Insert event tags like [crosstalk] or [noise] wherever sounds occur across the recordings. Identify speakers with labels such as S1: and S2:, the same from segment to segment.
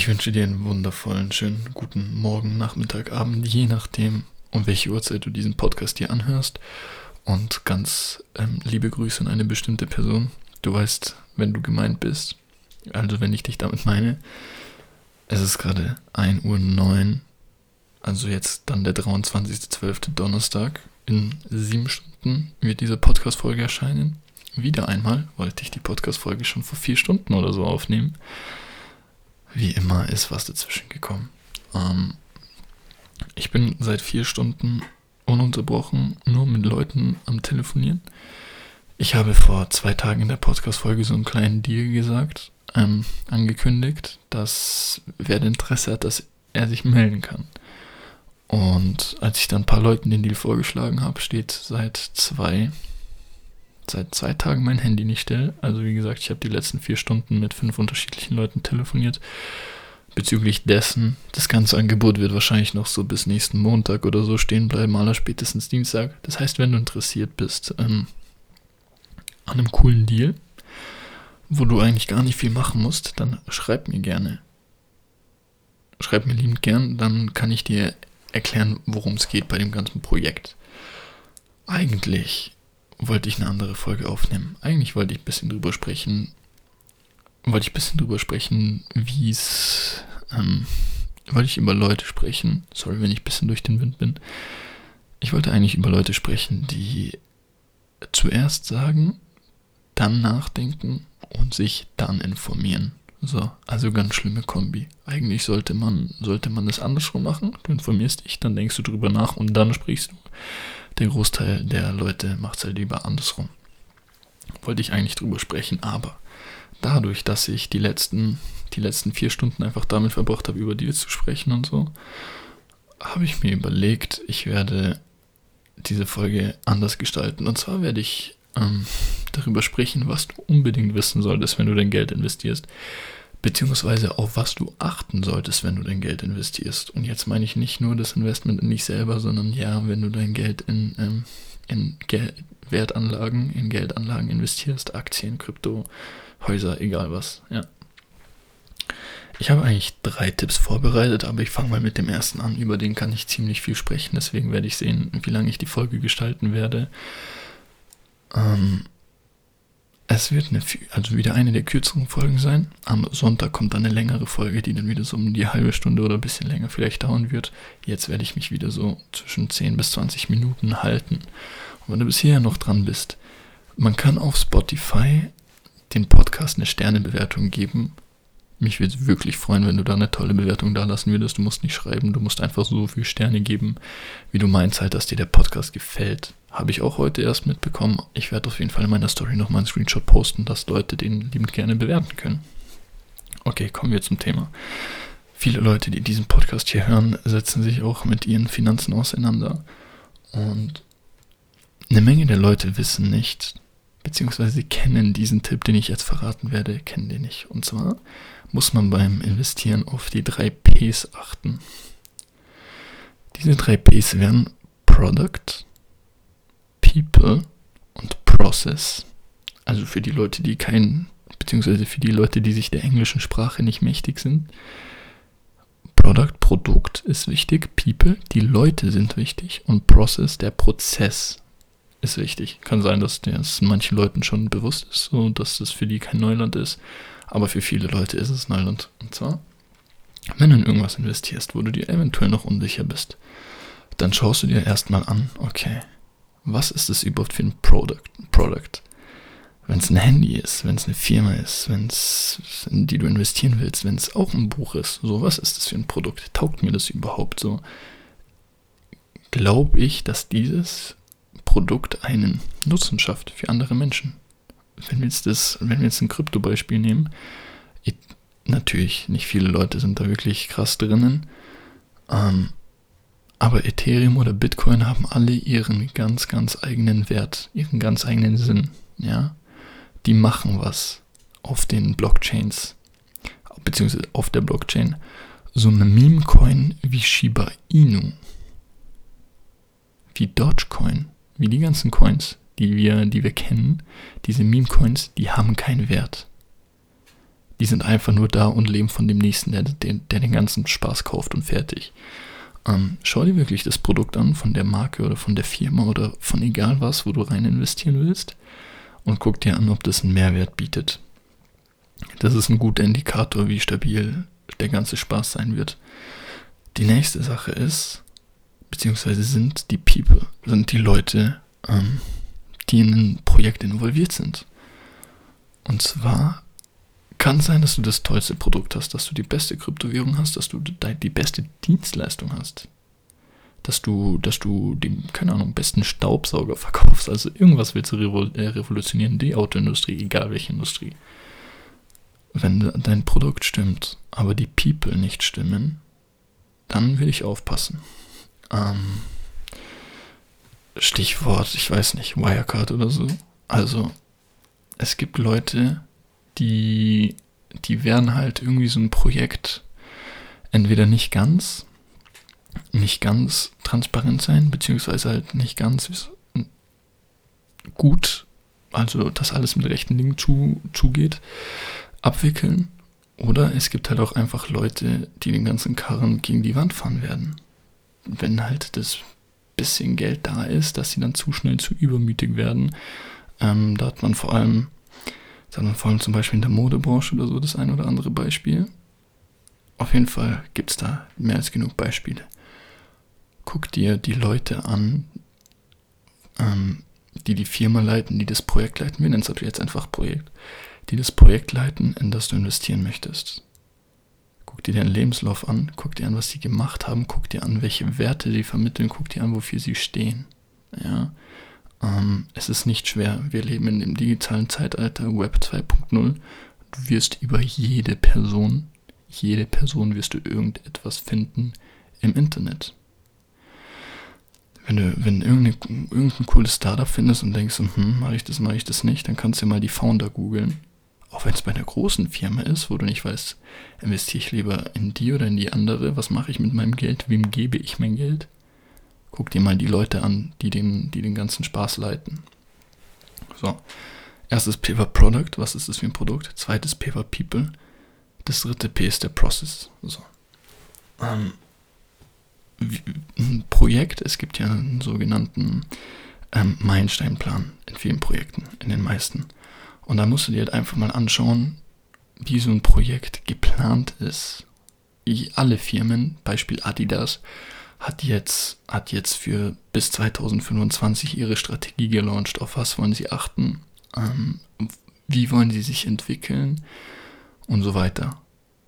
S1: Ich wünsche dir einen wundervollen, schönen guten Morgen, Nachmittag, Abend, je nachdem, um welche Uhrzeit du diesen Podcast hier anhörst. Und ganz ähm, liebe Grüße an eine bestimmte Person. Du weißt, wenn du gemeint bist, also wenn ich dich damit meine. Es ist gerade 1.09 Uhr, also jetzt dann der 23.12. Donnerstag. In sieben Stunden wird diese Podcast-Folge erscheinen. Wieder einmal wollte ich die Podcast-Folge schon vor vier Stunden oder so aufnehmen. Wie immer ist was dazwischen gekommen. Ähm, ich bin seit vier Stunden ununterbrochen nur mit Leuten am Telefonieren. Ich habe vor zwei Tagen in der Podcast-Folge so einen kleinen Deal gesagt, ähm, angekündigt, dass wer Interesse hat, dass er sich melden kann. Und als ich dann ein paar Leuten den Deal vorgeschlagen habe, steht seit zwei, seit zwei Tagen mein Handy nicht still. Also wie gesagt, ich habe die letzten vier Stunden mit fünf unterschiedlichen Leuten telefoniert. Bezüglich dessen, das ganze Angebot wird wahrscheinlich noch so bis nächsten Montag oder so stehen bleiben, aller spätestens Dienstag. Das heißt, wenn du interessiert bist ähm, an einem coolen Deal, wo du eigentlich gar nicht viel machen musst, dann schreib mir gerne. Schreib mir liebend gern, dann kann ich dir erklären, worum es geht bei dem ganzen Projekt. Eigentlich wollte ich eine andere Folge aufnehmen. Eigentlich wollte ich ein bisschen drüber sprechen, wollte ich ein bisschen drüber sprechen, wie es, ähm, wollte ich über Leute sprechen, sorry, wenn ich ein bisschen durch den Wind bin. Ich wollte eigentlich über Leute sprechen, die zuerst sagen, dann nachdenken und sich dann informieren. So, also ganz schlimme Kombi. Eigentlich sollte man, sollte man das andersrum machen. Du informierst dich, dann denkst du drüber nach und dann sprichst du. Der Großteil der Leute macht es halt lieber andersrum. Wollte ich eigentlich drüber sprechen, aber dadurch, dass ich die letzten, die letzten vier Stunden einfach damit verbracht habe, über die zu sprechen und so, habe ich mir überlegt, ich werde diese Folge anders gestalten. Und zwar werde ich ähm, darüber sprechen, was du unbedingt wissen solltest, wenn du dein Geld investierst. Beziehungsweise auf was du achten solltest, wenn du dein Geld investierst. Und jetzt meine ich nicht nur das Investment in dich selber, sondern ja, wenn du dein Geld in, ähm, in Gel Wertanlagen, in Geldanlagen investierst, Aktien, Krypto, Häuser, egal was, ja. Ich habe eigentlich drei Tipps vorbereitet, aber ich fange mal mit dem ersten an. Über den kann ich ziemlich viel sprechen, deswegen werde ich sehen, wie lange ich die Folge gestalten werde. Ähm, es wird eine, also wieder eine der kürzeren Folgen sein. Am Sonntag kommt dann eine längere Folge, die dann wieder so um die halbe Stunde oder ein bisschen länger vielleicht dauern wird. Jetzt werde ich mich wieder so zwischen 10 bis 20 Minuten halten. Und wenn du bisher noch dran bist, man kann auf Spotify den Podcast eine Sternebewertung geben. Mich würde es wirklich freuen, wenn du da eine tolle Bewertung da lassen würdest. Du musst nicht schreiben, du musst einfach so viele Sterne geben, wie du meinst halt, dass dir der Podcast gefällt. Habe ich auch heute erst mitbekommen. Ich werde auf jeden Fall in meiner Story nochmal einen Screenshot posten, dass Leute den liebend gerne bewerten können. Okay, kommen wir zum Thema. Viele Leute, die diesen Podcast hier hören, setzen sich auch mit ihren Finanzen auseinander. Und eine Menge der Leute wissen nicht, beziehungsweise kennen diesen Tipp, den ich jetzt verraten werde, kennen den nicht. Und zwar muss man beim Investieren auf die drei Ps achten. Diese drei Ps wären Product, People und Process. Also für die Leute, die kein, beziehungsweise für die Leute, die sich der englischen Sprache nicht mächtig sind. Product, Produkt ist wichtig, People, die Leute sind wichtig und Process, der Prozess ist wichtig. Kann sein, dass das manchen Leuten schon bewusst ist, so dass das für die kein Neuland ist. Aber für viele Leute ist es Neuland. Und zwar, wenn du in irgendwas investierst, wo du dir eventuell noch unsicher bist, dann schaust du dir erstmal an, okay, was ist das überhaupt für ein Product? Product? Wenn es ein Handy ist, wenn es eine Firma ist, wenn es, in die du investieren willst, wenn es auch ein Buch ist, so was ist das für ein Produkt? Taugt mir das überhaupt so? Glaube ich, dass dieses Produkt einen Nutzen schafft für andere Menschen? wenn wir jetzt das, wenn wir jetzt ein Krypto-Beispiel nehmen, ich, natürlich, nicht viele Leute sind da wirklich krass drinnen. Ähm, aber Ethereum oder Bitcoin haben alle ihren ganz, ganz eigenen Wert, ihren ganz eigenen Sinn. Ja, die machen was auf den Blockchains, beziehungsweise auf der Blockchain. So eine Meme-Coin wie Shiba Inu, wie Dogecoin, wie die ganzen Coins, die wir, die wir kennen, diese Meme-Coins, die haben keinen Wert. Die sind einfach nur da und leben von dem Nächsten, der, der, der den ganzen Spaß kauft und fertig. Ähm, schau dir wirklich das Produkt an von der Marke oder von der Firma oder von egal was, wo du rein investieren willst und guck dir an, ob das einen Mehrwert bietet. Das ist ein guter Indikator, wie stabil der ganze Spaß sein wird. Die nächste Sache ist, beziehungsweise sind die People, sind die Leute, ähm, die in ein Projekt involviert sind. Und zwar kann sein, dass du das tollste Produkt hast, dass du die beste Kryptowährung hast, dass du die beste Dienstleistung hast. Dass du, dass du den, keine Ahnung, besten Staubsauger verkaufst. Also irgendwas willst du äh, revolutionieren, die Autoindustrie, egal welche Industrie. Wenn dein Produkt stimmt, aber die People nicht stimmen, dann will ich aufpassen. Ähm, Stichwort, ich weiß nicht, Wirecard oder so. Also, es gibt Leute, die, die werden halt irgendwie so ein Projekt entweder nicht ganz, nicht ganz transparent sein, beziehungsweise halt nicht ganz gut, also dass alles mit rechten Dingen zu, zugeht, abwickeln. Oder es gibt halt auch einfach Leute, die den ganzen Karren gegen die Wand fahren werden. Wenn halt das bisschen Geld da ist, dass sie dann zu schnell zu übermütig werden. Ähm, da hat man vor allem sondern vor allem zum Beispiel in der Modebranche oder so das ein oder andere Beispiel. Auf jeden Fall gibt es da mehr als genug Beispiele. Guck dir die Leute an, ähm, die die Firma leiten, die das Projekt leiten. Wir nennen es jetzt einfach Projekt. Die das Projekt leiten, in das du investieren möchtest. Guck dir deinen Lebenslauf an, guck dir an, was sie gemacht haben, guck dir an, welche Werte sie vermitteln, guck dir an, wofür sie stehen. Ja, ähm, es ist nicht schwer. Wir leben in dem digitalen Zeitalter, Web 2.0. Du wirst über jede Person, jede Person wirst du irgendetwas finden im Internet. Wenn du, wenn irgendein, cooles Startup findest und denkst, hm, mache ich das, mache ich das nicht, dann kannst du mal die Founder googeln. Auch wenn es bei einer großen Firma ist, wo du nicht weißt, investiere ich lieber in die oder in die andere, was mache ich mit meinem Geld, wem gebe ich mein Geld? Guck dir mal die Leute an, die den, die den ganzen Spaß leiten. So. Erstes P war Product. Was ist das für ein Produkt? Zweites P war People. Das dritte P ist der Process. So. Ähm, ein Projekt, es gibt ja einen sogenannten ähm, Meilensteinplan in vielen Projekten, in den meisten. Und da musst du dir halt einfach mal anschauen, wie so ein Projekt geplant ist. Alle Firmen, Beispiel Adidas, hat jetzt, hat jetzt für bis 2025 ihre Strategie gelauncht. Auf was wollen sie achten? Ähm, wie wollen sie sich entwickeln? Und so weiter.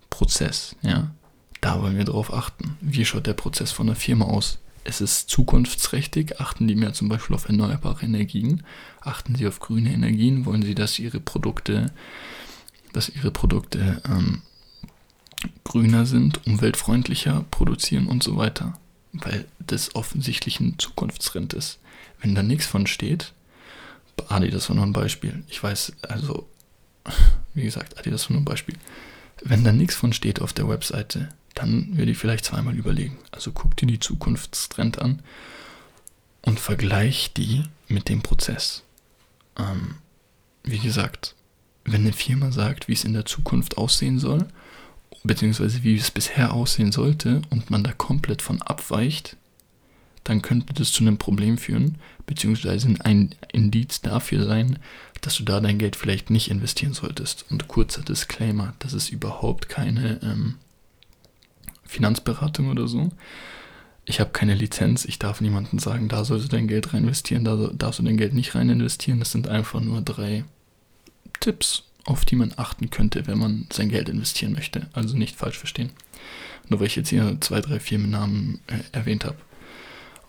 S1: Prozess, ja. Da wollen wir drauf achten. Wie schaut der Prozess von der Firma aus? Es ist zukunftsträchtig. Achten die mehr zum Beispiel auf erneuerbare Energien? Achten sie auf grüne Energien? Wollen sie, dass ihre Produkte, dass ihre Produkte ähm, grüner sind, umweltfreundlicher produzieren und so weiter? Weil das offensichtlich ein Zukunftsrind ist. Wenn da nichts von steht, Adi, das war nur ein Beispiel. Ich weiß, also, [laughs] wie gesagt, Adi, das war nur ein Beispiel. Wenn da nichts von steht auf der Webseite, dann würde ich vielleicht zweimal überlegen. Also guck dir die Zukunftstrend an und vergleich die mit dem Prozess. Ähm, wie gesagt, wenn eine Firma sagt, wie es in der Zukunft aussehen soll beziehungsweise wie es bisher aussehen sollte und man da komplett von abweicht, dann könnte das zu einem Problem führen, beziehungsweise ein Indiz dafür sein, dass du da dein Geld vielleicht nicht investieren solltest. Und kurzer Disclaimer, das ist überhaupt keine ähm, Finanzberatung oder so. Ich habe keine Lizenz, ich darf niemandem sagen, da sollst du dein Geld rein investieren, da darfst du dein Geld nicht rein investieren. Das sind einfach nur drei Tipps auf die man achten könnte, wenn man sein Geld investieren möchte. Also nicht falsch verstehen. Nur weil ich jetzt hier zwei, drei Firmennamen äh, erwähnt habe.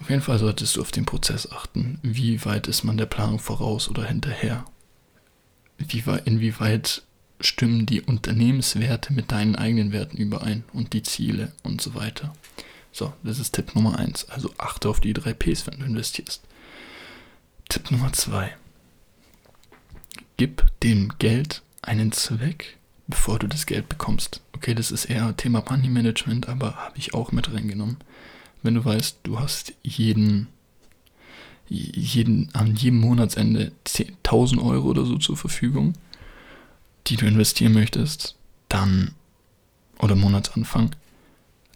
S1: Auf jeden Fall solltest du auf den Prozess achten. Wie weit ist man der Planung voraus oder hinterher? Wie, inwieweit stimmen die Unternehmenswerte mit deinen eigenen Werten überein und die Ziele und so weiter. So, das ist Tipp Nummer 1. Also achte auf die drei Ps, wenn du investierst. Tipp Nummer 2 gib dem Geld einen Zweck, bevor du das Geld bekommst. Okay, das ist eher Thema Money Management, aber habe ich auch mit reingenommen. Wenn du weißt, du hast jeden, jeden an jedem Monatsende 1000 Euro oder so zur Verfügung, die du investieren möchtest, dann, oder Monatsanfang,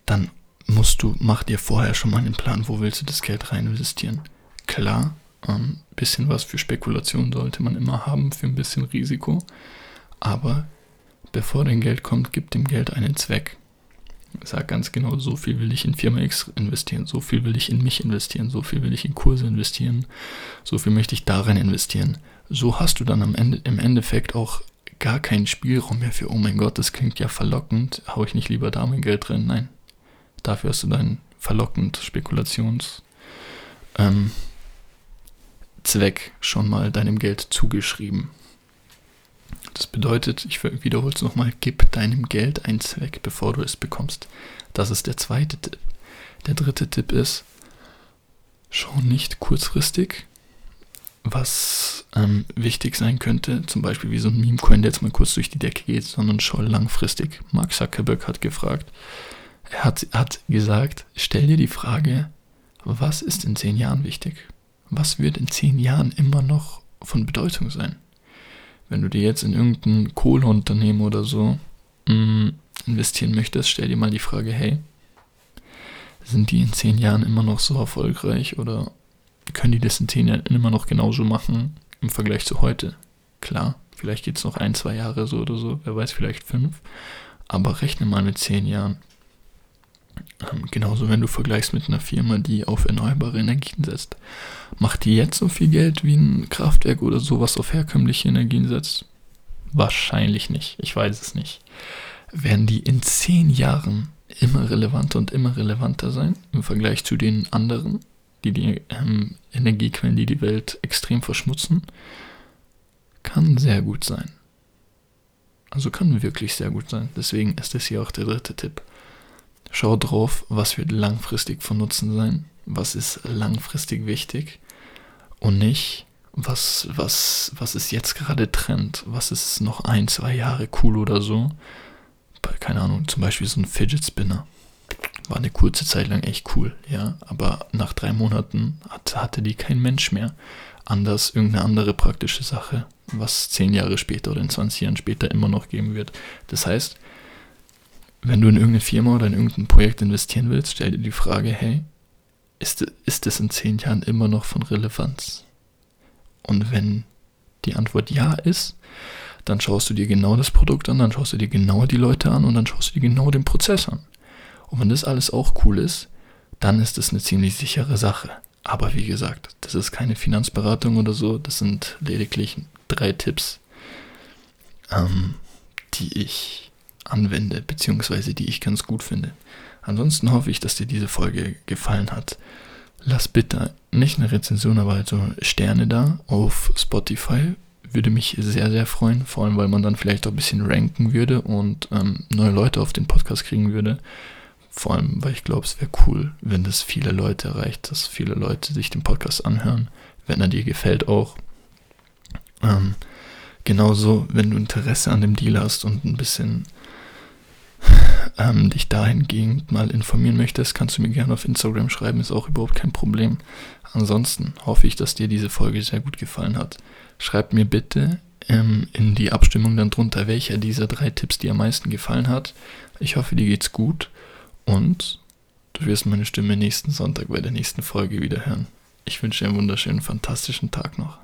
S1: dann musst du, mach dir vorher schon mal einen Plan, wo willst du das Geld rein investieren. Klar, ähm, bisschen was für Spekulation sollte man immer haben, für ein bisschen Risiko, aber bevor dein Geld kommt, gib dem Geld einen Zweck. Sag ganz genau, so viel will ich in Firma X investieren, so viel will ich in mich investieren, so viel will ich in Kurse investieren, so viel möchte ich darin investieren. So hast du dann am Ende, im Endeffekt auch gar keinen Spielraum mehr für, oh mein Gott, das klingt ja verlockend, hau ich nicht lieber da mein Geld drin? Nein, Dafür hast du deinen verlockend Spekulations ähm, Zweck schon mal deinem Geld zugeschrieben. Das bedeutet, ich wiederhole es nochmal, gib deinem Geld einen Zweck, bevor du es bekommst. Das ist der zweite Tipp. Der dritte Tipp ist, schau nicht kurzfristig, was ähm, wichtig sein könnte, zum Beispiel wie so ein Meme-Coin, der jetzt mal kurz durch die Decke geht, sondern schau langfristig. Mark Zuckerberg hat gefragt, er hat, hat gesagt, stell dir die Frage, was ist in zehn Jahren wichtig? Was wird in zehn Jahren immer noch von Bedeutung sein? Wenn du dir jetzt in irgendein Kohleunternehmen oder so mh, mm, investieren möchtest, stell dir mal die Frage, hey, sind die in zehn Jahren immer noch so erfolgreich oder können die das in zehn Jahren immer noch genauso machen im Vergleich zu heute? Klar, vielleicht geht es noch ein, zwei Jahre so oder so, wer weiß, vielleicht fünf, aber rechne mal mit zehn Jahren. Ähm, genauso, wenn du vergleichst mit einer Firma, die auf erneuerbare Energien setzt. Macht die jetzt so viel Geld wie ein Kraftwerk oder sowas auf herkömmliche Energien setzt? Wahrscheinlich nicht. Ich weiß es nicht. Werden die in zehn Jahren immer relevanter und immer relevanter sein im Vergleich zu den anderen, die die ähm, Energiequellen, die die Welt extrem verschmutzen? Kann sehr gut sein. Also kann wirklich sehr gut sein. Deswegen ist das hier auch der dritte Tipp. Schau drauf, was wird langfristig von Nutzen sein, was ist langfristig wichtig und nicht, was, was, was ist jetzt gerade Trend, was ist noch ein, zwei Jahre cool oder so. Keine Ahnung, zum Beispiel so ein Fidget Spinner. War eine kurze Zeit lang echt cool, ja, aber nach drei Monaten hat, hatte die kein Mensch mehr. Anders irgendeine andere praktische Sache, was zehn Jahre später oder in 20 Jahren später immer noch geben wird. Das heißt, wenn du in irgendeine Firma oder in irgendein Projekt investieren willst, stell dir die Frage, hey, ist, ist es in zehn Jahren immer noch von Relevanz? Und wenn die Antwort ja ist, dann schaust du dir genau das Produkt an, dann schaust du dir genau die Leute an und dann schaust du dir genau den Prozess an. Und wenn das alles auch cool ist, dann ist das eine ziemlich sichere Sache. Aber wie gesagt, das ist keine Finanzberatung oder so, das sind lediglich drei Tipps, ähm, die ich anwende, beziehungsweise die ich ganz gut finde. Ansonsten hoffe ich, dass dir diese Folge gefallen hat. Lass bitte nicht eine Rezension, aber also Sterne da auf Spotify. Würde mich sehr, sehr freuen, vor allem weil man dann vielleicht auch ein bisschen ranken würde und ähm, neue Leute auf den Podcast kriegen würde. Vor allem, weil ich glaube, es wäre cool, wenn das viele Leute erreicht, dass viele Leute sich den Podcast anhören, wenn er dir gefällt auch. Ähm, genauso, wenn du Interesse an dem Deal hast und ein bisschen [sighs] ähm, dich dahingehend mal informieren möchtest, kannst du mir gerne auf Instagram schreiben, ist auch überhaupt kein Problem. Ansonsten hoffe ich, dass dir diese Folge sehr gut gefallen hat. Schreib mir bitte ähm, in die Abstimmung dann drunter, welcher dieser drei Tipps dir am meisten gefallen hat. Ich hoffe, dir geht's gut und du wirst meine Stimme nächsten Sonntag bei der nächsten Folge wieder hören. Ich wünsche dir einen wunderschönen, fantastischen Tag noch.